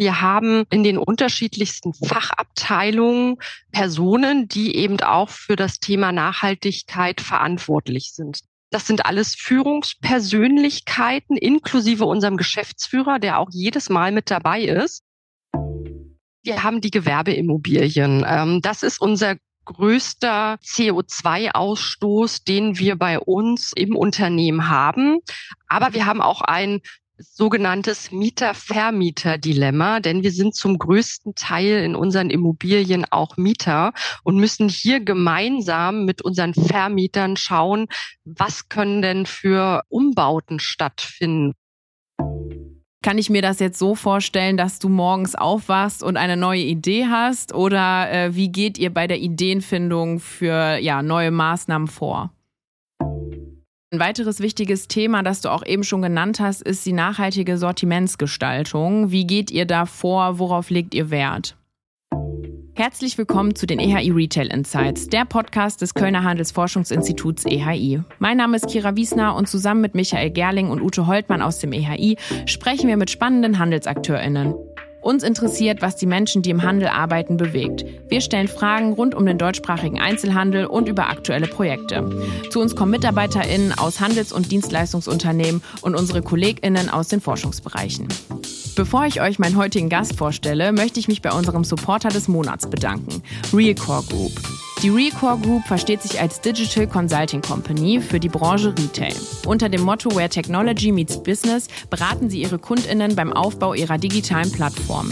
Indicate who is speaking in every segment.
Speaker 1: Wir haben in den unterschiedlichsten Fachabteilungen Personen, die eben auch für das Thema Nachhaltigkeit verantwortlich sind. Das sind alles Führungspersönlichkeiten inklusive unserem Geschäftsführer, der auch jedes Mal mit dabei ist. Wir haben die Gewerbeimmobilien. Ähm, das ist unser größter CO2-Ausstoß, den wir bei uns im Unternehmen haben. Aber wir haben auch ein sogenanntes Mieter-Vermieter-Dilemma, denn wir sind zum größten Teil in unseren Immobilien auch Mieter und müssen hier gemeinsam mit unseren Vermietern schauen, was können denn für Umbauten stattfinden.
Speaker 2: Kann ich mir das jetzt so vorstellen, dass du morgens aufwachst und eine neue Idee hast? Oder äh, wie geht ihr bei der Ideenfindung für ja, neue Maßnahmen vor? Ein weiteres wichtiges Thema, das du auch eben schon genannt hast, ist die nachhaltige Sortimentsgestaltung. Wie geht ihr da vor? Worauf legt ihr Wert? Herzlich willkommen zu den EHI Retail Insights, der Podcast des Kölner Handelsforschungsinstituts EHI. Mein Name ist Kira Wiesner und zusammen mit Michael Gerling und Ute Holtmann aus dem EHI sprechen wir mit spannenden HandelsakteurInnen. Uns interessiert, was die Menschen, die im Handel arbeiten, bewegt. Wir stellen Fragen rund um den deutschsprachigen Einzelhandel und über aktuelle Projekte. Zu uns kommen MitarbeiterInnen aus Handels- und Dienstleistungsunternehmen und unsere KollegInnen aus den Forschungsbereichen. Bevor ich euch meinen heutigen Gast vorstelle, möchte ich mich bei unserem Supporter des Monats bedanken, Realcore Group. Die Recore Group versteht sich als Digital Consulting Company für die Branche Retail. Unter dem Motto Where Technology Meets Business beraten sie ihre Kundinnen beim Aufbau ihrer digitalen Plattform.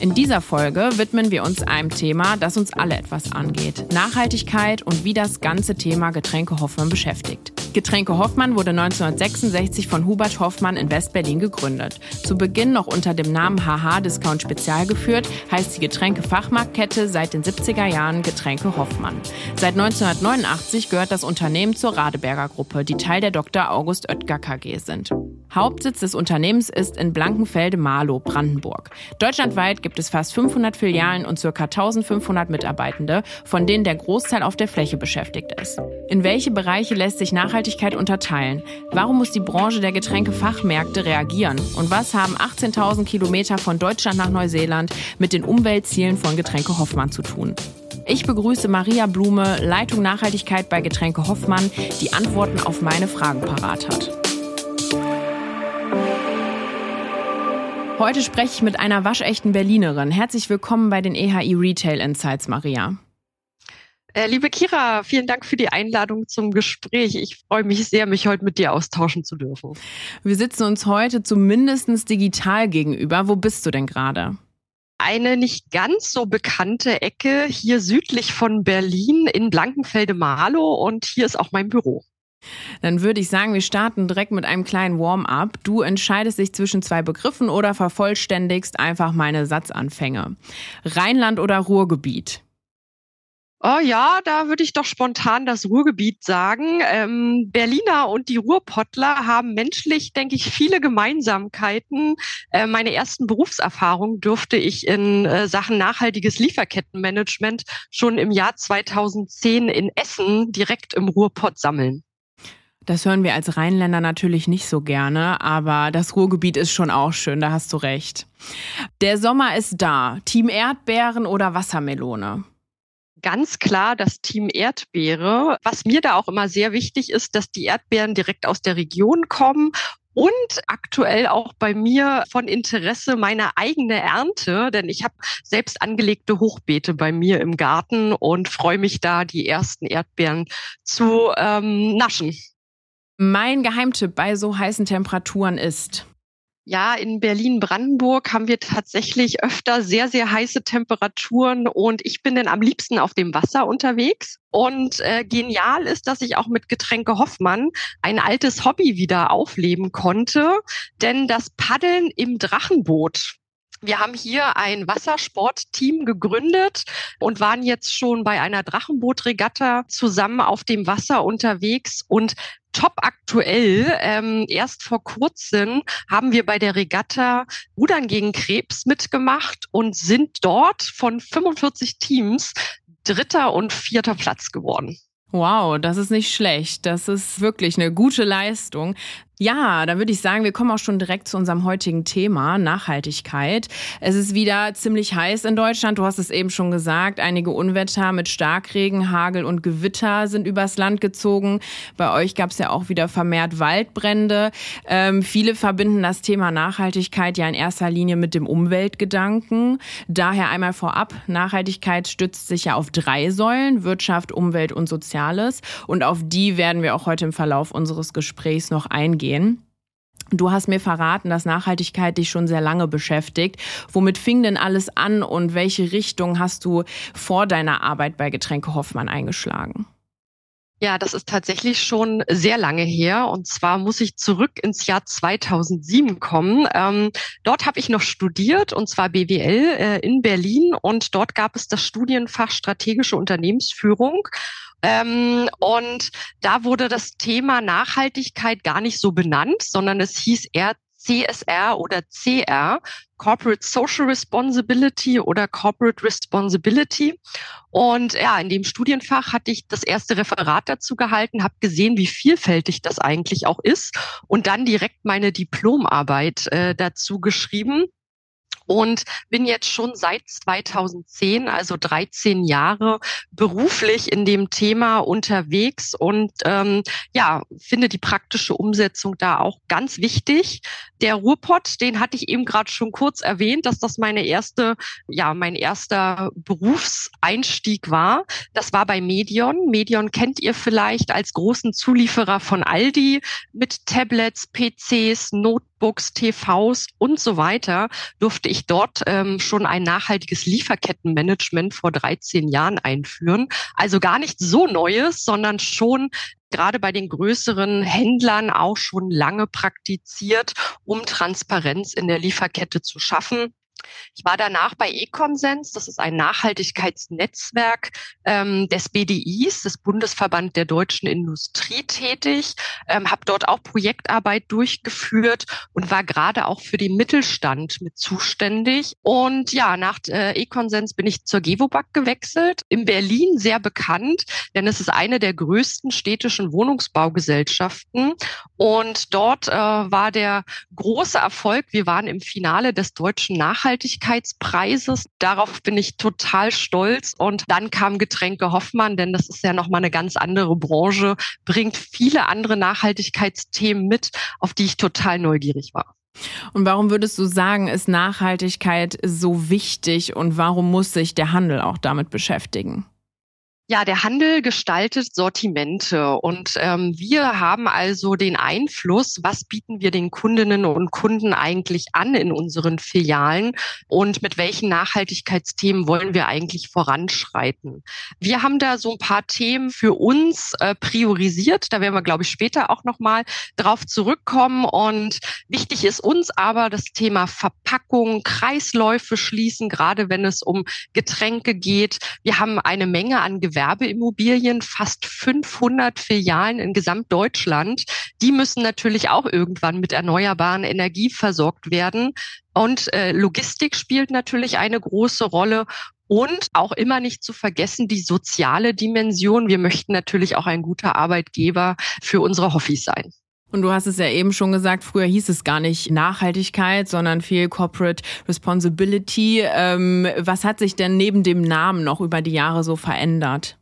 Speaker 2: In dieser Folge widmen wir uns einem Thema, das uns alle etwas angeht. Nachhaltigkeit und wie das ganze Thema Getränke Hoffmann beschäftigt. Getränke Hoffmann wurde 1966 von Hubert Hoffmann in Westberlin gegründet. Zu Beginn noch unter dem Namen HH Discount Spezial geführt, heißt die Getränkefachmarktkette seit den 70er Jahren Getränke Hoffmann. Seit 1989 gehört das Unternehmen zur Radeberger Gruppe, die Teil der Dr. August Oetker KG sind. Hauptsitz des Unternehmens ist in Blankenfelde-Marlow, Brandenburg. Deutschlandweit gibt es fast 500 Filialen und ca. 1500 Mitarbeitende, von denen der Großteil auf der Fläche beschäftigt ist. In welche Bereiche lässt sich Nachhaltigkeit unterteilen? Warum muss die Branche der Getränkefachmärkte reagieren? Und was haben 18.000 Kilometer von Deutschland nach Neuseeland mit den Umweltzielen von Getränke Hoffmann zu tun? Ich begrüße Maria Blume, Leitung Nachhaltigkeit bei Getränke Hoffmann, die Antworten auf meine Fragen parat hat. Heute spreche ich mit einer waschechten Berlinerin. Herzlich willkommen bei den EHI Retail Insights, Maria.
Speaker 1: Äh, liebe Kira, vielen Dank für die Einladung zum Gespräch. Ich freue mich sehr, mich heute mit dir austauschen zu dürfen.
Speaker 2: Wir sitzen uns heute zumindest digital gegenüber. Wo bist du denn gerade?
Speaker 1: Eine nicht ganz so bekannte Ecke hier südlich von Berlin in Blankenfelde-Marlow und hier ist auch mein Büro.
Speaker 2: Dann würde ich sagen, wir starten direkt mit einem kleinen Warm-up. Du entscheidest dich zwischen zwei Begriffen oder vervollständigst einfach meine Satzanfänge. Rheinland oder Ruhrgebiet?
Speaker 1: Oh ja, da würde ich doch spontan das Ruhrgebiet sagen. Ähm, Berliner und die Ruhrpottler haben menschlich, denke ich, viele Gemeinsamkeiten. Äh, meine ersten Berufserfahrungen durfte ich in äh, Sachen nachhaltiges Lieferkettenmanagement schon im Jahr 2010 in Essen direkt im Ruhrpott sammeln.
Speaker 2: Das hören wir als Rheinländer natürlich nicht so gerne, aber das Ruhrgebiet ist schon auch schön, da hast du recht. Der Sommer ist da. Team Erdbeeren oder Wassermelone?
Speaker 1: Ganz klar das Team Erdbeere. Was mir da auch immer sehr wichtig ist, dass die Erdbeeren direkt aus der Region kommen und aktuell auch bei mir von Interesse meine eigene Ernte, denn ich habe selbst angelegte Hochbeete bei mir im Garten und freue mich da, die ersten Erdbeeren zu ähm, naschen.
Speaker 2: Mein Geheimtipp bei so heißen Temperaturen ist.
Speaker 1: Ja, in Berlin-Brandenburg haben wir tatsächlich öfter sehr, sehr heiße Temperaturen und ich bin dann am liebsten auf dem Wasser unterwegs. Und äh, genial ist, dass ich auch mit Getränke Hoffmann ein altes Hobby wieder aufleben konnte, denn das Paddeln im Drachenboot wir haben hier ein Wassersportteam gegründet und waren jetzt schon bei einer Drachenbootregatta zusammen auf dem Wasser unterwegs und top aktuell. Ähm, erst vor kurzem haben wir bei der Regatta Rudern gegen Krebs mitgemacht und sind dort von 45 Teams dritter und vierter Platz geworden.
Speaker 2: Wow, das ist nicht schlecht. Das ist wirklich eine gute Leistung. Ja, dann würde ich sagen, wir kommen auch schon direkt zu unserem heutigen Thema, Nachhaltigkeit. Es ist wieder ziemlich heiß in Deutschland. Du hast es eben schon gesagt. Einige Unwetter mit Starkregen, Hagel und Gewitter sind übers Land gezogen. Bei euch gab es ja auch wieder vermehrt Waldbrände. Ähm, viele verbinden das Thema Nachhaltigkeit ja in erster Linie mit dem Umweltgedanken. Daher einmal vorab, Nachhaltigkeit stützt sich ja auf drei Säulen, Wirtschaft, Umwelt und Soziales. Und auf die werden wir auch heute im Verlauf unseres Gesprächs noch eingehen gehen. Du hast mir verraten, dass Nachhaltigkeit dich schon sehr lange beschäftigt. Womit fing denn alles an und welche Richtung hast du vor deiner Arbeit bei Getränke Hoffmann eingeschlagen?
Speaker 1: Ja, das ist tatsächlich schon sehr lange her. Und zwar muss ich zurück ins Jahr 2007 kommen. Ähm, dort habe ich noch studiert, und zwar BWL äh, in Berlin. Und dort gab es das Studienfach strategische Unternehmensführung. Ähm, und da wurde das Thema Nachhaltigkeit gar nicht so benannt, sondern es hieß eher CSR oder CR, Corporate Social Responsibility oder Corporate Responsibility. Und ja, in dem Studienfach hatte ich das erste Referat dazu gehalten, habe gesehen, wie vielfältig das eigentlich auch ist und dann direkt meine Diplomarbeit äh, dazu geschrieben und bin jetzt schon seit 2010, also 13 Jahre, beruflich in dem Thema unterwegs und ähm, ja, finde die praktische Umsetzung da auch ganz wichtig. Der Ruhrpott, den hatte ich eben gerade schon kurz erwähnt, dass das meine erste, ja, mein erster Berufseinstieg war. Das war bei Medion. Medion kennt ihr vielleicht als großen Zulieferer von Aldi mit Tablets, PCs, Notebooks, TVs und so weiter, durfte ich dort ähm, schon ein nachhaltiges Lieferkettenmanagement vor 13 Jahren einführen. Also gar nicht so Neues, sondern schon gerade bei den größeren Händlern auch schon lange praktiziert, um Transparenz in der Lieferkette zu schaffen. Ich war danach bei Econsens, das ist ein Nachhaltigkeitsnetzwerk ähm, des BDIs, des Bundesverband der deutschen Industrie tätig, ähm, habe dort auch Projektarbeit durchgeführt und war gerade auch für den Mittelstand mit zuständig. Und ja, nach äh, Econsens bin ich zur Gewobag gewechselt, in Berlin sehr bekannt, denn es ist eine der größten städtischen Wohnungsbaugesellschaften. Und dort äh, war der große Erfolg, wir waren im Finale des deutschen Nachhaltigkeitsnetzwerks Nachhaltigkeitspreises. Darauf bin ich total stolz. Und dann kam Getränke Hoffmann, denn das ist ja nochmal eine ganz andere Branche, bringt viele andere Nachhaltigkeitsthemen mit, auf die ich total neugierig war.
Speaker 2: Und warum würdest du sagen, ist Nachhaltigkeit so wichtig und warum muss sich der Handel auch damit beschäftigen?
Speaker 1: Ja, der Handel gestaltet Sortimente und ähm, wir haben also den Einfluss, was bieten wir den Kundinnen und Kunden eigentlich an in unseren Filialen und mit welchen Nachhaltigkeitsthemen wollen wir eigentlich voranschreiten. Wir haben da so ein paar Themen für uns äh, priorisiert, da werden wir, glaube ich, später auch nochmal drauf zurückkommen und wichtig ist uns aber das Thema Verpackung, Kreisläufe schließen, gerade wenn es um Getränke geht. Wir haben eine Menge an Gewerbeimmobilien, fast 500 Filialen in Gesamtdeutschland. Die müssen natürlich auch irgendwann mit erneuerbaren Energie versorgt werden. Und äh, Logistik spielt natürlich eine große Rolle. Und auch immer nicht zu vergessen die soziale Dimension. Wir möchten natürlich auch ein guter Arbeitgeber für unsere Hoffis sein.
Speaker 2: Und du hast es ja eben schon gesagt, früher hieß es gar nicht Nachhaltigkeit, sondern viel Corporate Responsibility. Ähm, was hat sich denn neben dem Namen noch über die Jahre so verändert?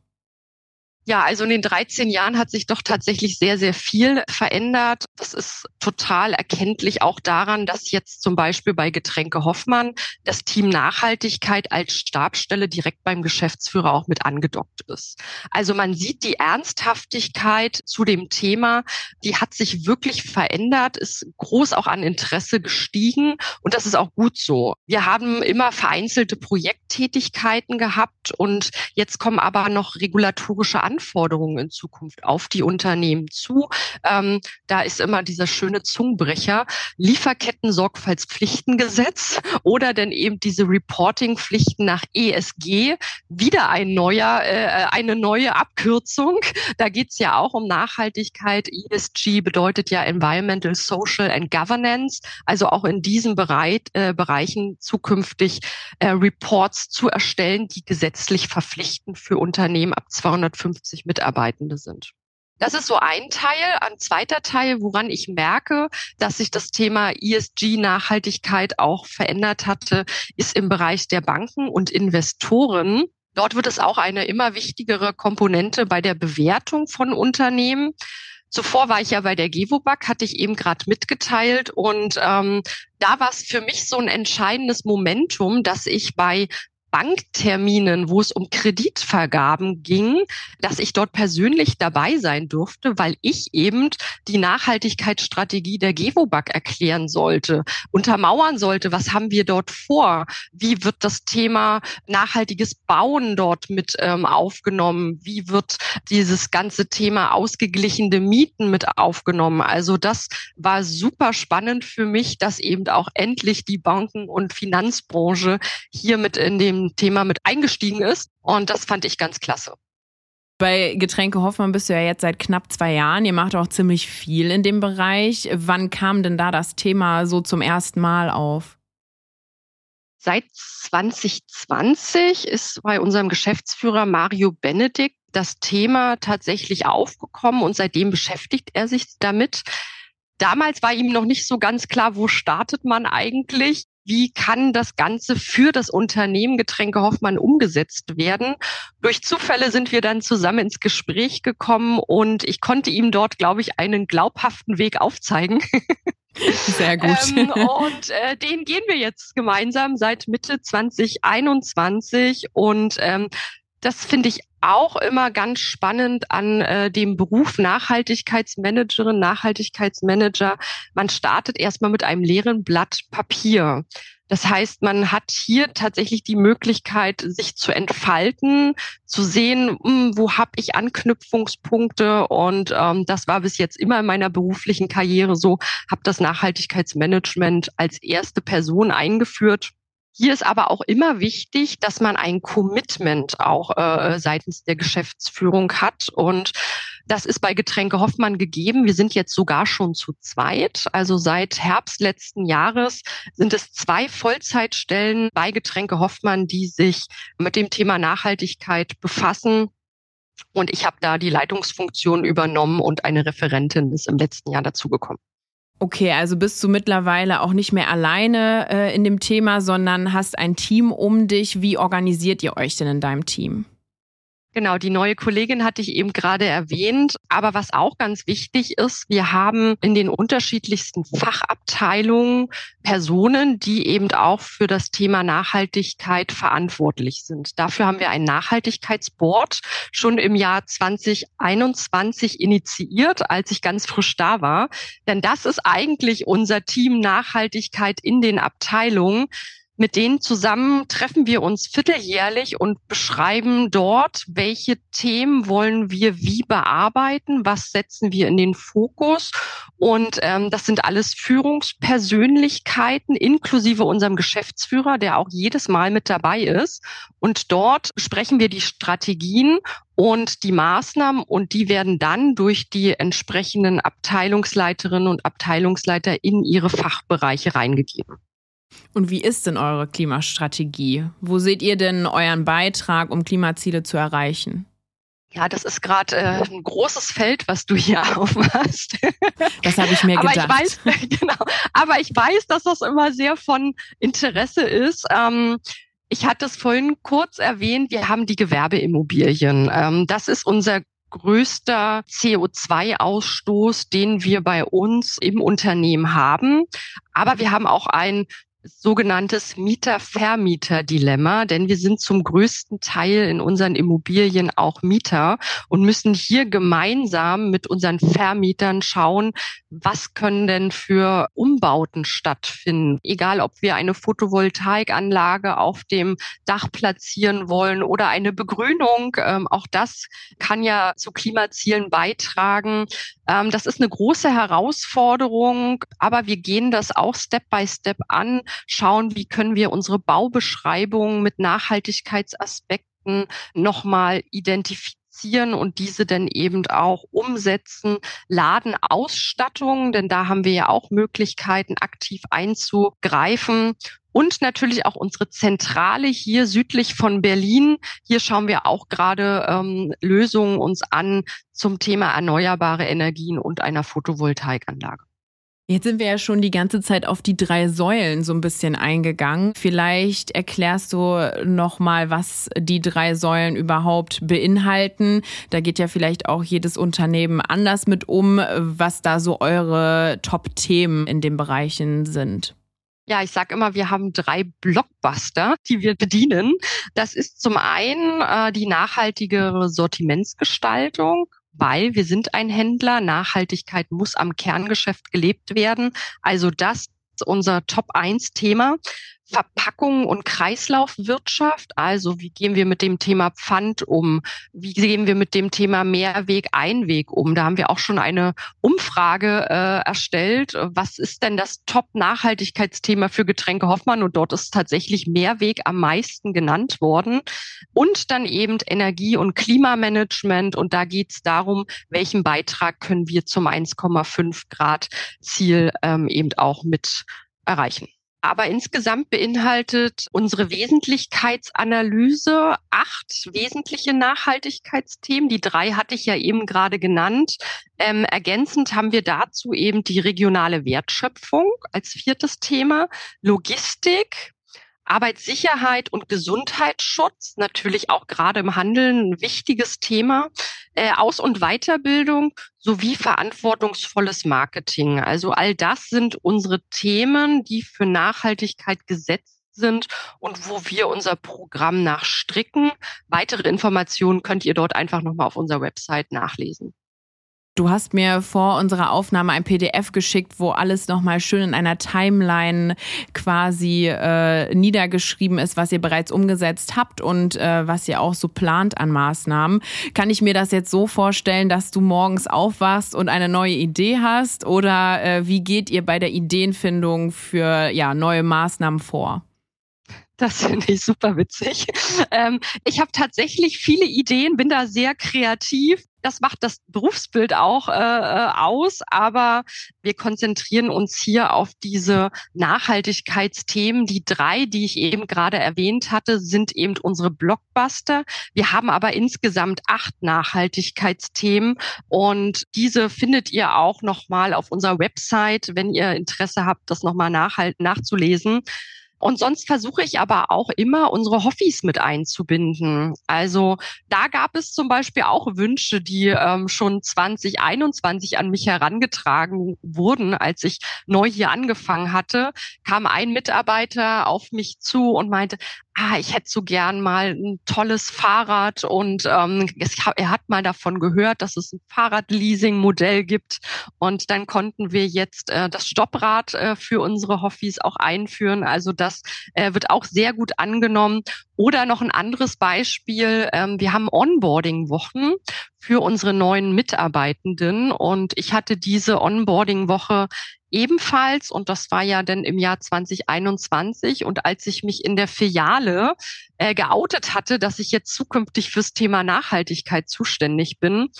Speaker 1: Ja, also in den 13 Jahren hat sich doch tatsächlich sehr, sehr viel verändert. Das ist total erkenntlich auch daran, dass jetzt zum Beispiel bei Getränke Hoffmann das Team Nachhaltigkeit als Stabstelle direkt beim Geschäftsführer auch mit angedockt ist. Also man sieht die Ernsthaftigkeit zu dem Thema, die hat sich wirklich verändert, ist groß auch an Interesse gestiegen und das ist auch gut so. Wir haben immer vereinzelte Projekttätigkeiten gehabt und jetzt kommen aber noch regulatorische in Zukunft auf die Unternehmen zu. Ähm, da ist immer dieser schöne Zungenbrecher, Lieferketten-Sorgfaltspflichtengesetz oder dann eben diese Reporting-Pflichten nach ESG, wieder ein neuer, äh, eine neue Abkürzung. Da geht's ja auch um Nachhaltigkeit. ESG bedeutet ja Environmental, Social and Governance, also auch in diesen Bereich, äh, Bereichen zukünftig äh, Reports zu erstellen, die gesetzlich verpflichtend für Unternehmen ab 250 50 Mitarbeitende sind. Das ist so ein Teil. Ein zweiter Teil, woran ich merke, dass sich das Thema ESG-Nachhaltigkeit auch verändert hatte, ist im Bereich der Banken und Investoren. Dort wird es auch eine immer wichtigere Komponente bei der Bewertung von Unternehmen. Zuvor war ich ja bei der Gewobag, hatte ich eben gerade mitgeteilt. Und ähm, da war es für mich so ein entscheidendes Momentum, dass ich bei Bankterminen, wo es um Kreditvergaben ging, dass ich dort persönlich dabei sein durfte, weil ich eben die Nachhaltigkeitsstrategie der Gewobag erklären sollte, untermauern sollte, was haben wir dort vor, wie wird das Thema nachhaltiges Bauen dort mit ähm, aufgenommen, wie wird dieses ganze Thema ausgeglichene Mieten mit aufgenommen. Also das war super spannend für mich, dass eben auch endlich die Banken- und Finanzbranche hier mit in dem Thema mit eingestiegen ist. Und das fand ich ganz klasse.
Speaker 2: Bei Getränke Hoffmann bist du ja jetzt seit knapp zwei Jahren. Ihr macht auch ziemlich viel in dem Bereich. Wann kam denn da das Thema so zum ersten Mal auf?
Speaker 1: Seit 2020 ist bei unserem Geschäftsführer Mario Benedikt das Thema tatsächlich aufgekommen und seitdem beschäftigt er sich damit. Damals war ihm noch nicht so ganz klar, wo startet man eigentlich wie kann das Ganze für das Unternehmen Getränke Hoffmann umgesetzt werden. Durch Zufälle sind wir dann zusammen ins Gespräch gekommen und ich konnte ihm dort, glaube ich, einen glaubhaften Weg aufzeigen.
Speaker 2: Sehr gut.
Speaker 1: ähm, und äh, den gehen wir jetzt gemeinsam seit Mitte 2021 und ähm, das finde ich auch immer ganz spannend an äh, dem Beruf Nachhaltigkeitsmanagerin, Nachhaltigkeitsmanager. Man startet erstmal mit einem leeren Blatt Papier. Das heißt, man hat hier tatsächlich die Möglichkeit, sich zu entfalten, zu sehen, hm, wo habe ich Anknüpfungspunkte. Und ähm, das war bis jetzt immer in meiner beruflichen Karriere so, habe das Nachhaltigkeitsmanagement als erste Person eingeführt hier ist aber auch immer wichtig, dass man ein Commitment auch äh, seitens der Geschäftsführung hat. Und das ist bei Getränke Hoffmann gegeben. Wir sind jetzt sogar schon zu zweit. Also seit Herbst letzten Jahres sind es zwei Vollzeitstellen bei Getränke Hoffmann, die sich mit dem Thema Nachhaltigkeit befassen. Und ich habe da die Leitungsfunktion übernommen und eine Referentin ist im letzten Jahr dazugekommen.
Speaker 2: Okay, also bist du mittlerweile auch nicht mehr alleine äh, in dem Thema, sondern hast ein Team um dich. Wie organisiert ihr euch denn in deinem Team?
Speaker 1: Genau, die neue Kollegin hatte ich eben gerade erwähnt. Aber was auch ganz wichtig ist, wir haben in den unterschiedlichsten Fachabteilungen Personen, die eben auch für das Thema Nachhaltigkeit verantwortlich sind. Dafür haben wir ein Nachhaltigkeitsboard schon im Jahr 2021 initiiert, als ich ganz frisch da war. Denn das ist eigentlich unser Team Nachhaltigkeit in den Abteilungen mit denen zusammen treffen wir uns vierteljährlich und beschreiben dort, welche Themen wollen wir wie bearbeiten, was setzen wir in den Fokus. Und ähm, das sind alles Führungspersönlichkeiten inklusive unserem Geschäftsführer, der auch jedes Mal mit dabei ist. Und dort sprechen wir die Strategien und die Maßnahmen und die werden dann durch die entsprechenden Abteilungsleiterinnen und Abteilungsleiter in ihre Fachbereiche reingegeben.
Speaker 2: Und wie ist denn eure Klimastrategie? Wo seht ihr denn euren Beitrag, um Klimaziele zu erreichen?
Speaker 1: Ja, das ist gerade äh, ein großes Feld, was du hier aufmachst.
Speaker 2: Das habe ich mir
Speaker 1: aber
Speaker 2: gedacht.
Speaker 1: Ich weiß, genau, aber ich weiß, dass das immer sehr von Interesse ist. Ähm, ich hatte es vorhin kurz erwähnt, wir haben die Gewerbeimmobilien. Ähm, das ist unser größter CO2-Ausstoß, den wir bei uns im Unternehmen haben. Aber wir haben auch ein sogenanntes Mieter-Vermieter-Dilemma, denn wir sind zum größten Teil in unseren Immobilien auch Mieter und müssen hier gemeinsam mit unseren Vermietern schauen, was können denn für Umbauten stattfinden. Egal, ob wir eine Photovoltaikanlage auf dem Dach platzieren wollen oder eine Begrünung, ähm, auch das kann ja zu Klimazielen beitragen. Ähm, das ist eine große Herausforderung, aber wir gehen das auch Step by Step an, schauen, wie können wir unsere Baubeschreibung mit Nachhaltigkeitsaspekten nochmal identifizieren identifizieren und diese dann eben auch umsetzen. Ladenausstattung, denn da haben wir ja auch Möglichkeiten, aktiv einzugreifen. Und natürlich auch unsere Zentrale hier südlich von Berlin. Hier schauen wir auch gerade ähm, Lösungen uns an zum Thema erneuerbare Energien und einer Photovoltaikanlage.
Speaker 2: Jetzt sind wir ja schon die ganze Zeit auf die drei Säulen so ein bisschen eingegangen. Vielleicht erklärst du noch mal, was die drei Säulen überhaupt beinhalten. Da geht ja vielleicht auch jedes Unternehmen anders mit um, was da so eure Top-Themen in den Bereichen sind.
Speaker 1: Ja, ich sage immer, wir haben drei Blockbuster, die wir bedienen. Das ist zum einen äh, die nachhaltige Sortimentsgestaltung weil wir sind ein Händler. Nachhaltigkeit muss am Kerngeschäft gelebt werden. Also das ist unser Top-1-Thema. Verpackung und Kreislaufwirtschaft. Also wie gehen wir mit dem Thema Pfand um? Wie gehen wir mit dem Thema Mehrweg, Einweg um? Da haben wir auch schon eine Umfrage äh, erstellt. Was ist denn das Top-Nachhaltigkeitsthema für Getränke Hoffmann? Und dort ist tatsächlich Mehrweg am meisten genannt worden. Und dann eben Energie- und Klimamanagement. Und da geht es darum, welchen Beitrag können wir zum 1,5 Grad Ziel ähm, eben auch mit erreichen. Aber insgesamt beinhaltet unsere Wesentlichkeitsanalyse acht wesentliche Nachhaltigkeitsthemen. Die drei hatte ich ja eben gerade genannt. Ähm, ergänzend haben wir dazu eben die regionale Wertschöpfung als viertes Thema, Logistik, Arbeitssicherheit und Gesundheitsschutz, natürlich auch gerade im Handeln ein wichtiges Thema, äh, Aus- und Weiterbildung sowie verantwortungsvolles Marketing. Also all das sind unsere Themen, die für Nachhaltigkeit gesetzt sind und wo wir unser Programm nachstricken. Weitere Informationen könnt ihr dort einfach nochmal auf unserer Website nachlesen.
Speaker 2: Du hast mir vor unserer Aufnahme ein PDF geschickt, wo alles nochmal schön in einer Timeline quasi äh, niedergeschrieben ist, was ihr bereits umgesetzt habt und äh, was ihr auch so plant an Maßnahmen. Kann ich mir das jetzt so vorstellen, dass du morgens aufwachst und eine neue Idee hast? Oder äh, wie geht ihr bei der Ideenfindung für ja, neue Maßnahmen vor?
Speaker 1: Das finde ich super witzig. Ähm, ich habe tatsächlich viele Ideen, bin da sehr kreativ. Das macht das Berufsbild auch äh, äh, aus, aber wir konzentrieren uns hier auf diese Nachhaltigkeitsthemen. Die drei, die ich eben gerade erwähnt hatte, sind eben unsere Blockbuster. Wir haben aber insgesamt acht Nachhaltigkeitsthemen und diese findet ihr auch nochmal auf unserer Website, wenn ihr Interesse habt, das nochmal nachzulesen. Und sonst versuche ich aber auch immer, unsere Hobbys mit einzubinden. Also da gab es zum Beispiel auch Wünsche, die ähm, schon 2021 an mich herangetragen wurden. Als ich neu hier angefangen hatte, kam ein Mitarbeiter auf mich zu und meinte, ah, ich hätte so gern mal ein tolles Fahrrad und ähm, es, er hat mal davon gehört, dass es ein Fahrradleasing-Modell gibt und dann konnten wir jetzt äh, das Stopprad äh, für unsere Hoffis auch einführen. Also das äh, wird auch sehr gut angenommen. Oder noch ein anderes Beispiel, ähm, wir haben Onboarding-Wochen für unsere neuen Mitarbeitenden und ich hatte diese Onboarding-Woche ebenfalls und das war ja dann im Jahr 2021 und als ich mich in der Filiale äh, geoutet hatte, dass ich jetzt zukünftig fürs Thema Nachhaltigkeit zuständig bin,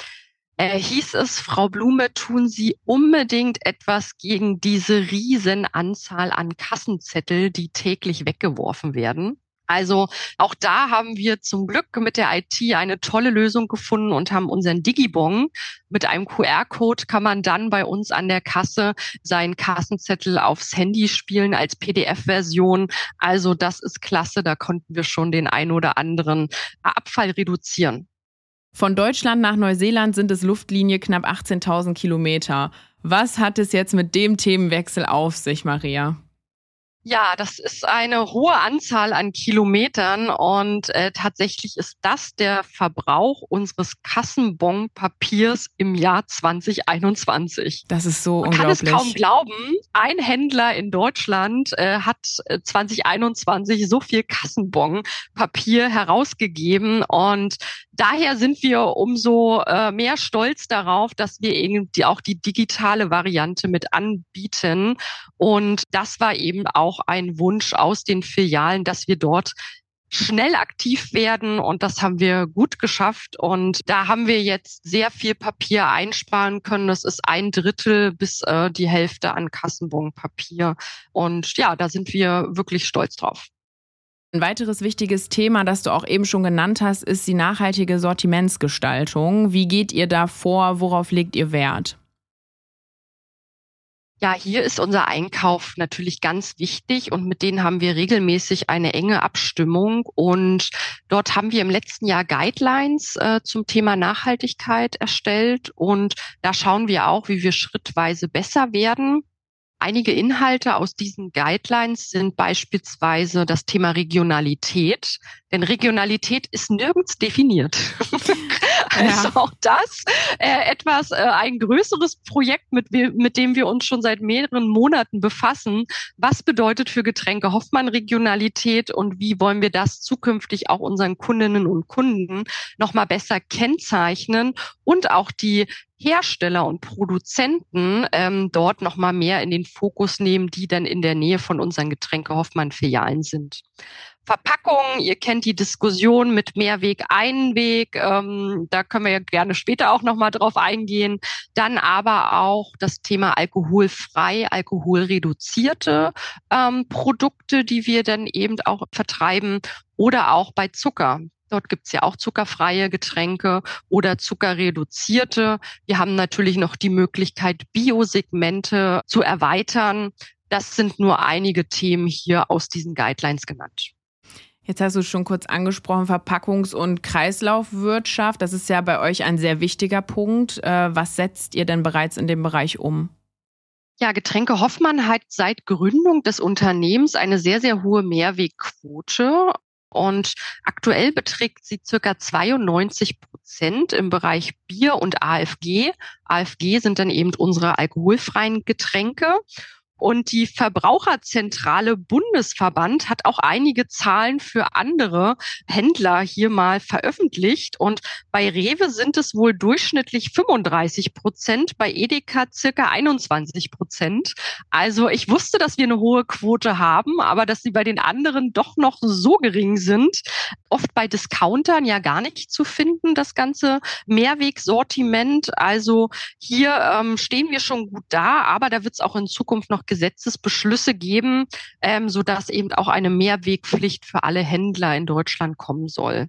Speaker 1: äh, hieß es, Frau Blume, tun Sie unbedingt etwas gegen diese Riesenanzahl an Kassenzettel, die täglich weggeworfen werden. Also auch da haben wir zum Glück mit der IT eine tolle Lösung gefunden und haben unseren Digibong. Mit einem QR-Code kann man dann bei uns an der Kasse seinen Kassenzettel aufs Handy spielen als PDF-Version. Also das ist klasse, da konnten wir schon den ein oder anderen Abfall reduzieren.
Speaker 2: Von Deutschland nach Neuseeland sind es Luftlinie knapp 18.000 Kilometer. Was hat es jetzt mit dem Themenwechsel auf sich, Maria?
Speaker 1: Ja, das ist eine hohe Anzahl an Kilometern und äh, tatsächlich ist das der Verbrauch unseres Kassenbonpapiers im Jahr 2021.
Speaker 2: Das ist so
Speaker 1: Man
Speaker 2: unglaublich.
Speaker 1: kann es kaum glauben. Ein Händler in Deutschland äh, hat 2021 äh, so viel Kassenbonpapier herausgegeben und daher sind wir umso äh, mehr stolz darauf, dass wir eben die, auch die digitale Variante mit anbieten und das war eben auch auch ein Wunsch aus den Filialen, dass wir dort schnell aktiv werden und das haben wir gut geschafft und da haben wir jetzt sehr viel Papier einsparen können. Das ist ein Drittel bis äh, die Hälfte an Kassenbonpapier und ja, da sind wir wirklich stolz drauf.
Speaker 2: Ein weiteres wichtiges Thema, das du auch eben schon genannt hast, ist die nachhaltige Sortimentsgestaltung. Wie geht ihr da vor? Worauf legt ihr Wert?
Speaker 1: Ja, hier ist unser Einkauf natürlich ganz wichtig und mit denen haben wir regelmäßig eine enge Abstimmung und dort haben wir im letzten Jahr Guidelines äh, zum Thema Nachhaltigkeit erstellt und da schauen wir auch, wie wir schrittweise besser werden. Einige Inhalte aus diesen Guidelines sind beispielsweise das Thema Regionalität, denn Regionalität ist nirgends definiert. also ja. auch das äh, etwas, äh, ein größeres Projekt, mit, mit dem wir uns schon seit mehreren Monaten befassen. Was bedeutet für Getränke Hoffmann Regionalität und wie wollen wir das zukünftig auch unseren Kundinnen und Kunden nochmal besser kennzeichnen und auch die Hersteller und Produzenten ähm, dort nochmal mehr in den Fokus nehmen, die dann in der Nähe von unseren Getränke Hoffmann-Filialen sind. Verpackungen, ihr kennt die Diskussion mit Mehrweg, Einweg, ähm, da können wir ja gerne später auch nochmal drauf eingehen. Dann aber auch das Thema alkoholfrei, alkoholreduzierte ähm, Produkte, die wir dann eben auch vertreiben oder auch bei Zucker. Dort gibt's ja auch zuckerfreie Getränke oder zuckerreduzierte. Wir haben natürlich noch die Möglichkeit, Biosegmente zu erweitern. Das sind nur einige Themen hier aus diesen Guidelines genannt.
Speaker 2: Jetzt hast du schon kurz angesprochen, Verpackungs- und Kreislaufwirtschaft. Das ist ja bei euch ein sehr wichtiger Punkt. Äh, was setzt ihr denn bereits in dem Bereich um?
Speaker 1: Ja, Getränke Hoffmann hat seit Gründung des Unternehmens eine sehr, sehr hohe Mehrwegquote. Und aktuell beträgt sie circa 92 Prozent im Bereich Bier und AFG. AFG sind dann eben unsere alkoholfreien Getränke. Und die Verbraucherzentrale Bundesverband hat auch einige Zahlen für andere Händler hier mal veröffentlicht. Und bei Rewe sind es wohl durchschnittlich 35 Prozent, bei Edeka circa 21 Prozent. Also ich wusste, dass wir eine hohe Quote haben, aber dass sie bei den anderen doch noch so gering sind. Oft bei Discountern ja gar nicht zu finden, das ganze Mehrwegsortiment. Also hier ähm, stehen wir schon gut da, aber da wird es auch in Zukunft noch Gesetzesbeschlüsse geben, ähm, sodass eben auch eine Mehrwegpflicht für alle Händler in Deutschland kommen soll.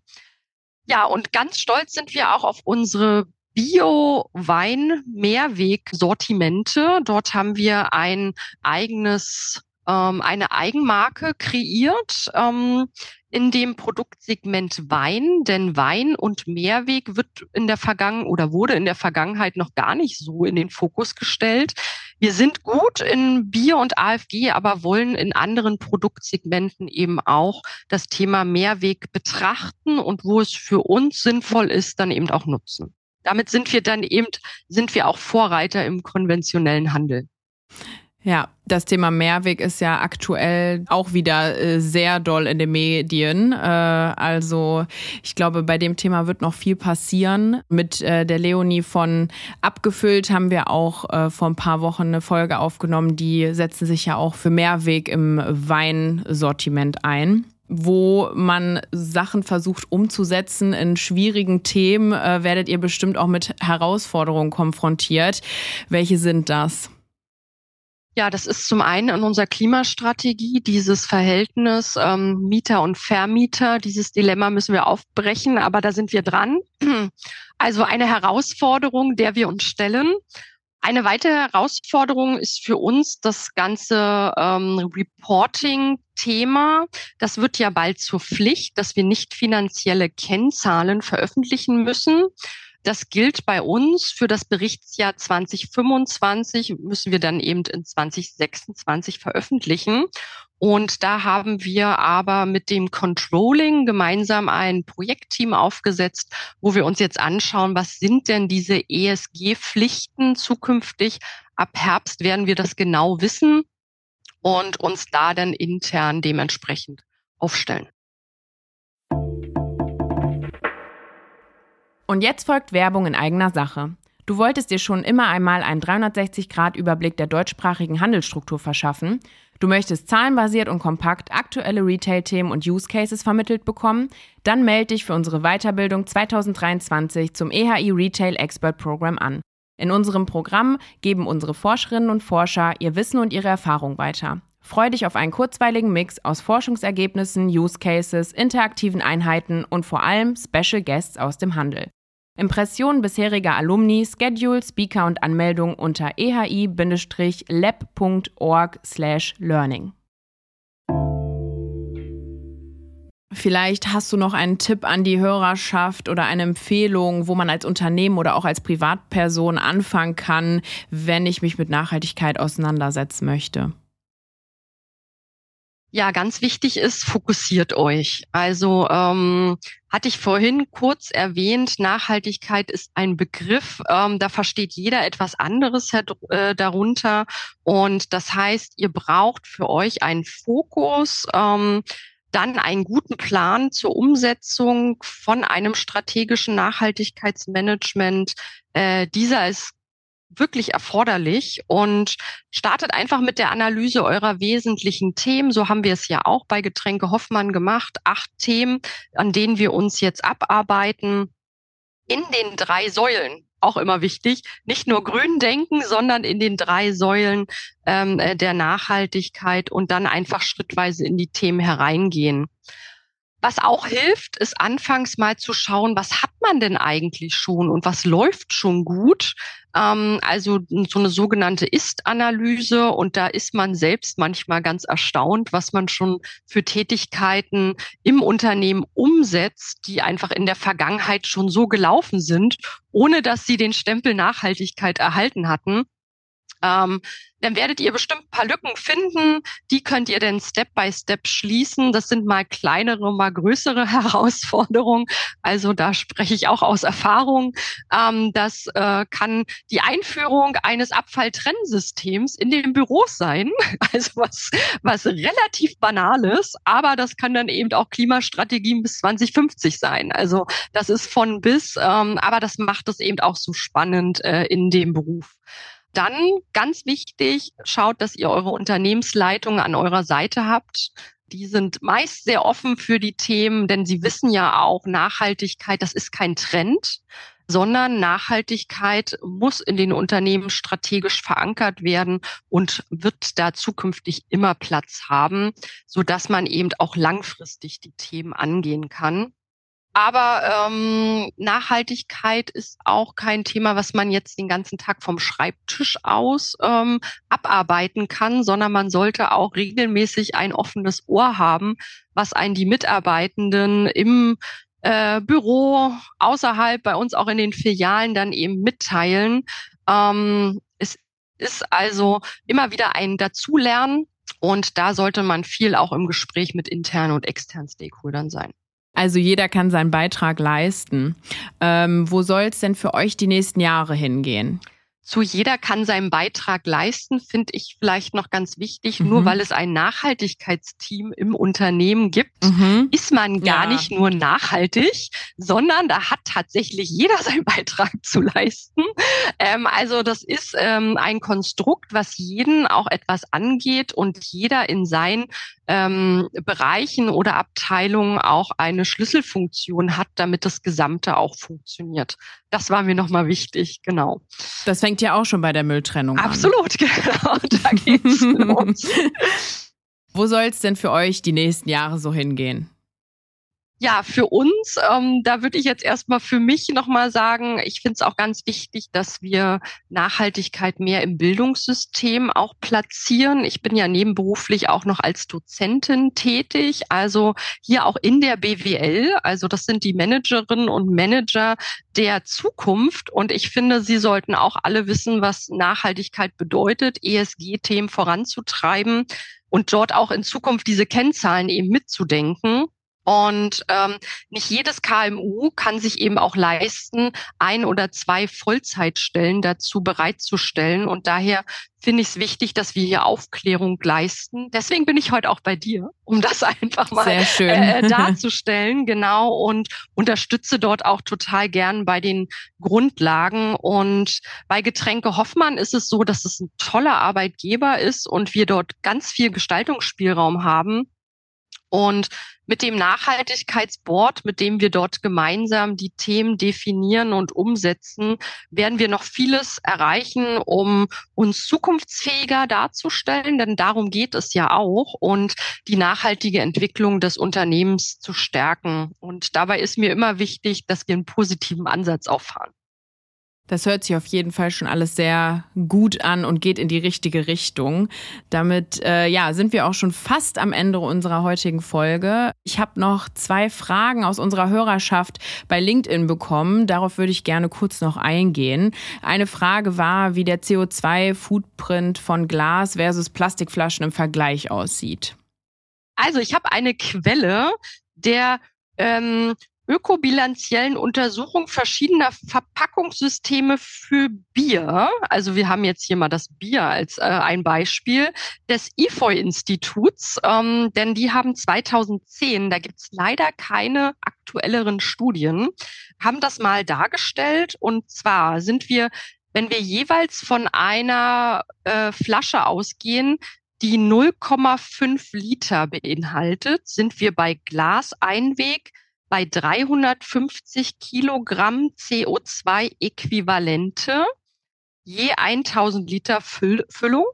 Speaker 1: Ja, und ganz stolz sind wir auch auf unsere Bio-Wein-Mehrweg-Sortimente. Dort haben wir ein eigenes ähm, eine Eigenmarke kreiert ähm, in dem Produktsegment Wein, denn Wein und Mehrweg wird in der Vergangenheit oder wurde in der Vergangenheit noch gar nicht so in den Fokus gestellt. Wir sind gut in Bier und AFG, aber wollen in anderen Produktsegmenten eben auch das Thema Mehrweg betrachten und wo es für uns sinnvoll ist, dann eben auch nutzen. Damit sind wir dann eben, sind wir auch Vorreiter im konventionellen Handel.
Speaker 2: Ja, das Thema Mehrweg ist ja aktuell auch wieder äh, sehr doll in den Medien. Äh, also ich glaube, bei dem Thema wird noch viel passieren. Mit äh, der Leonie von Abgefüllt haben wir auch vor ein paar Wochen eine Folge aufgenommen. Die setzen sich ja auch für Mehrweg im Weinsortiment ein wo man Sachen versucht umzusetzen in schwierigen Themen, werdet ihr bestimmt auch mit Herausforderungen konfrontiert. Welche sind das?
Speaker 1: Ja, das ist zum einen in unserer Klimastrategie dieses Verhältnis ähm, Mieter und Vermieter. Dieses Dilemma müssen wir aufbrechen, aber da sind wir dran. Also eine Herausforderung, der wir uns stellen. Eine weitere Herausforderung ist für uns das ganze ähm, Reporting-Thema. Das wird ja bald zur Pflicht, dass wir nicht finanzielle Kennzahlen veröffentlichen müssen. Das gilt bei uns für das Berichtsjahr 2025, müssen wir dann eben in 2026 veröffentlichen. Und da haben wir aber mit dem Controlling gemeinsam ein Projektteam aufgesetzt, wo wir uns jetzt anschauen, was sind denn diese ESG-Pflichten zukünftig. Ab Herbst werden wir das genau wissen und uns da dann intern dementsprechend aufstellen.
Speaker 2: Und jetzt folgt Werbung in eigener Sache. Du wolltest dir schon immer einmal einen 360-Grad-Überblick der deutschsprachigen Handelsstruktur verschaffen? Du möchtest zahlenbasiert und kompakt aktuelle Retail-Themen und Use Cases vermittelt bekommen? Dann melde dich für unsere Weiterbildung 2023 zum EHI Retail Expert Program an. In unserem Programm geben unsere Forscherinnen und Forscher ihr Wissen und ihre Erfahrung weiter. Freu dich auf einen kurzweiligen Mix aus Forschungsergebnissen, Use Cases, interaktiven Einheiten und vor allem Special Guests aus dem Handel. Impressionen bisheriger Alumni, Schedule, Speaker und Anmeldung unter ehi-lab.org/learning. Vielleicht hast du noch einen Tipp an die Hörerschaft oder eine Empfehlung, wo man als Unternehmen oder auch als Privatperson anfangen kann, wenn ich mich mit Nachhaltigkeit auseinandersetzen möchte.
Speaker 1: Ja, ganz wichtig ist, fokussiert euch. Also ähm, hatte ich vorhin kurz erwähnt, Nachhaltigkeit ist ein Begriff, ähm, da versteht jeder etwas anderes äh, darunter. Und das heißt, ihr braucht für euch einen Fokus. Ähm, dann einen guten Plan zur Umsetzung von einem strategischen Nachhaltigkeitsmanagement. Äh, dieser ist wirklich erforderlich und startet einfach mit der Analyse eurer wesentlichen Themen. So haben wir es ja auch bei Getränke Hoffmann gemacht. Acht Themen, an denen wir uns jetzt abarbeiten in den drei Säulen. Auch immer wichtig, nicht nur grün denken, sondern in den drei Säulen ähm, äh, der Nachhaltigkeit und dann einfach schrittweise in die Themen hereingehen. Was auch hilft, ist anfangs mal zu schauen, was hat man denn eigentlich schon und was läuft schon gut. Ähm, also so eine sogenannte Ist-Analyse und da ist man selbst manchmal ganz erstaunt, was man schon für Tätigkeiten im Unternehmen umsetzt, die einfach in der Vergangenheit schon so gelaufen sind, ohne dass sie den Stempel Nachhaltigkeit erhalten hatten. Ähm, dann werdet ihr bestimmt ein paar Lücken finden. Die könnt ihr dann Step by Step schließen. Das sind mal kleinere, mal größere Herausforderungen. Also da spreche ich auch aus Erfahrung. Ähm, das äh, kann die Einführung eines Abfalltrennsystems in den Büros sein. Also was, was relativ banales, aber das kann dann eben auch Klimastrategien bis 2050 sein. Also das ist von bis, ähm, aber das macht es eben auch so spannend äh, in dem Beruf. Dann ganz wichtig, schaut, dass ihr eure Unternehmensleitung an eurer Seite habt. Die sind meist sehr offen für die Themen, denn sie wissen ja auch, Nachhaltigkeit, das ist kein Trend, sondern Nachhaltigkeit muss in den Unternehmen strategisch verankert werden und wird da zukünftig immer Platz haben, so dass man eben auch langfristig die Themen angehen kann. Aber ähm, Nachhaltigkeit ist auch kein Thema, was man jetzt den ganzen Tag vom Schreibtisch aus ähm, abarbeiten kann, sondern man sollte auch regelmäßig ein offenes Ohr haben, was einen die Mitarbeitenden im äh, Büro, außerhalb, bei uns auch in den Filialen dann eben mitteilen. Ähm, es ist also immer wieder ein Dazulernen und da sollte man viel auch im Gespräch mit internen und externen Stakeholdern sein.
Speaker 2: Also jeder kann seinen Beitrag leisten. Ähm, wo soll es denn für euch die nächsten Jahre hingehen?
Speaker 1: Zu jeder kann seinen Beitrag leisten, finde ich vielleicht noch ganz wichtig. Mhm. Nur weil es ein Nachhaltigkeitsteam im Unternehmen gibt, mhm. ist man gar ja. nicht nur nachhaltig, sondern da hat tatsächlich jeder seinen Beitrag zu leisten. Ähm, also das ist ähm, ein Konstrukt, was jeden auch etwas angeht und jeder in seinen ähm, Bereichen oder Abteilungen auch eine Schlüsselfunktion hat, damit das Gesamte auch funktioniert. Das war mir nochmal wichtig, genau.
Speaker 2: Das fängt ja auch schon bei der Mülltrennung
Speaker 1: Absolut, an. Absolut, genau. Da geht's los.
Speaker 2: Wo soll es denn für euch die nächsten Jahre so hingehen?
Speaker 1: Ja, für uns, ähm, da würde ich jetzt erstmal für mich nochmal sagen, ich finde es auch ganz wichtig, dass wir Nachhaltigkeit mehr im Bildungssystem auch platzieren. Ich bin ja nebenberuflich auch noch als Dozentin tätig, also hier auch in der BWL. Also das sind die Managerinnen und Manager der Zukunft. Und ich finde, sie sollten auch alle wissen, was Nachhaltigkeit bedeutet, ESG-Themen voranzutreiben und dort auch in Zukunft diese Kennzahlen eben mitzudenken. Und ähm, nicht jedes KMU kann sich eben auch leisten, ein oder zwei Vollzeitstellen dazu bereitzustellen. Und daher finde ich es wichtig, dass wir hier Aufklärung leisten. Deswegen bin ich heute auch bei dir, um das einfach mal äh, darzustellen. Genau. Und unterstütze dort auch total gern bei den Grundlagen. Und bei Getränke Hoffmann ist es so, dass es ein toller Arbeitgeber ist und wir dort ganz viel Gestaltungsspielraum haben und mit dem Nachhaltigkeitsboard, mit dem wir dort gemeinsam die Themen definieren und umsetzen, werden wir noch vieles erreichen, um uns zukunftsfähiger darzustellen, denn darum geht es ja auch und die nachhaltige Entwicklung des Unternehmens zu stärken. Und dabei ist mir immer wichtig, dass wir einen positiven Ansatz auffahren.
Speaker 2: Das hört sich auf jeden Fall schon alles sehr gut an und geht in die richtige Richtung. Damit äh, ja, sind wir auch schon fast am Ende unserer heutigen Folge. Ich habe noch zwei Fragen aus unserer Hörerschaft bei LinkedIn bekommen. Darauf würde ich gerne kurz noch eingehen. Eine Frage war, wie der CO2-Footprint von Glas versus Plastikflaschen im Vergleich aussieht.
Speaker 1: Also ich habe eine Quelle der ähm, ökobilanziellen Untersuchung verschiedener Verpackungssysteme für Bier. Also wir haben jetzt hier mal das Bier als äh, ein Beispiel des IFOI-Instituts, ähm, denn die haben 2010, da gibt's leider keine aktuelleren Studien, haben das mal dargestellt. Und zwar sind wir, wenn wir jeweils von einer äh, Flasche ausgehen, die 0,5 Liter beinhaltet, sind wir bei Glaseinweg bei 350 Kilogramm CO2-Äquivalente je 1000 Liter Füll Füllung.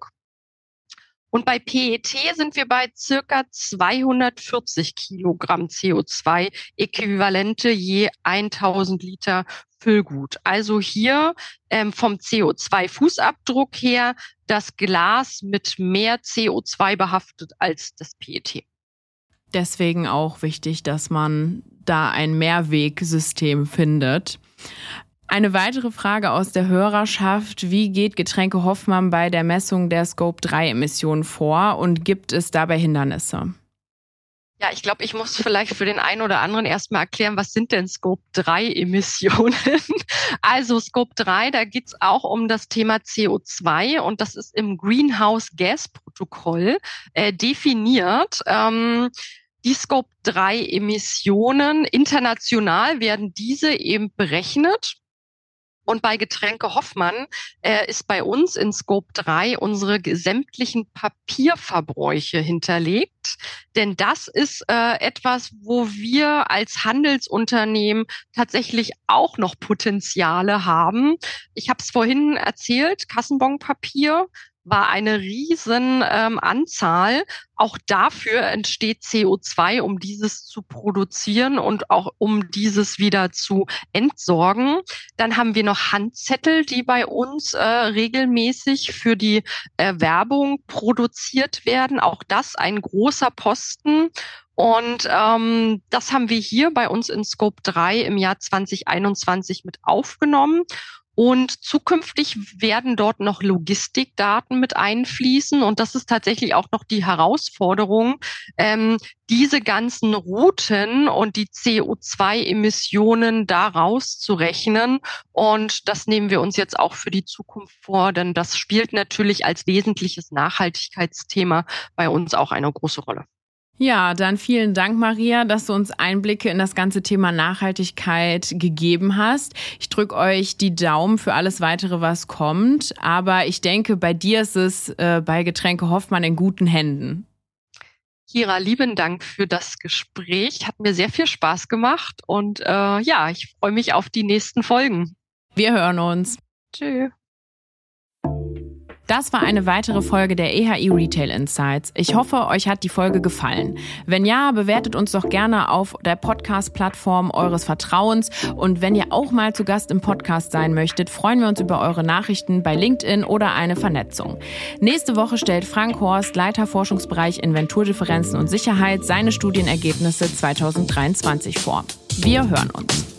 Speaker 1: Und bei PET sind wir bei circa 240 Kilogramm CO2-Äquivalente je 1000 Liter Füllgut. Also hier ähm, vom CO2-Fußabdruck her das Glas mit mehr CO2 behaftet als das PET.
Speaker 2: Deswegen auch wichtig, dass man da ein Mehrwegsystem findet. Eine weitere Frage aus der Hörerschaft. Wie geht Getränke Hoffmann bei der Messung der Scope-3-Emissionen vor und gibt es dabei Hindernisse?
Speaker 1: Ja, ich glaube, ich muss vielleicht für den einen oder anderen erstmal erklären, was sind denn Scope 3 Emissionen? also Scope 3, da geht's auch um das Thema CO2 und das ist im Greenhouse Gas Protokoll äh, definiert. Ähm, die Scope 3 Emissionen international werden diese eben berechnet. Und bei Getränke Hoffmann äh, ist bei uns in Scope 3 unsere sämtlichen Papierverbräuche hinterlegt. Denn das ist äh, etwas, wo wir als Handelsunternehmen tatsächlich auch noch Potenziale haben. Ich habe es vorhin erzählt, Kassenbonpapier war eine riesen ähm, Anzahl. Auch dafür entsteht CO2, um dieses zu produzieren und auch um dieses wieder zu entsorgen. Dann haben wir noch Handzettel, die bei uns äh, regelmäßig für die Erwerbung produziert werden. Auch das ein großer Posten. Und ähm, das haben wir hier bei uns in Scope 3 im Jahr 2021 mit aufgenommen. Und zukünftig werden dort noch Logistikdaten mit einfließen. Und das ist tatsächlich auch noch die Herausforderung, ähm, diese ganzen Routen und die CO2-Emissionen daraus zu rechnen. Und das nehmen wir uns jetzt auch für die Zukunft vor, denn das spielt natürlich als wesentliches Nachhaltigkeitsthema bei uns auch eine große Rolle.
Speaker 2: Ja, dann vielen Dank, Maria, dass du uns Einblicke in das ganze Thema Nachhaltigkeit gegeben hast. Ich drücke euch die Daumen für alles weitere, was kommt. Aber ich denke, bei dir ist es äh, bei Getränke Hoffmann in guten Händen.
Speaker 1: Kira, lieben Dank für das Gespräch. Hat mir sehr viel Spaß gemacht und äh, ja, ich freue mich auf die nächsten Folgen.
Speaker 2: Wir hören uns.
Speaker 1: Tschüss.
Speaker 2: Das war eine weitere Folge der EHI Retail Insights. Ich hoffe, euch hat die Folge gefallen. Wenn ja, bewertet uns doch gerne auf der Podcast-Plattform eures Vertrauens. Und wenn ihr auch mal zu Gast im Podcast sein möchtet, freuen wir uns über eure Nachrichten bei LinkedIn oder eine Vernetzung. Nächste Woche stellt Frank Horst, Leiter Forschungsbereich Inventurdifferenzen und Sicherheit, seine Studienergebnisse 2023 vor. Wir hören uns.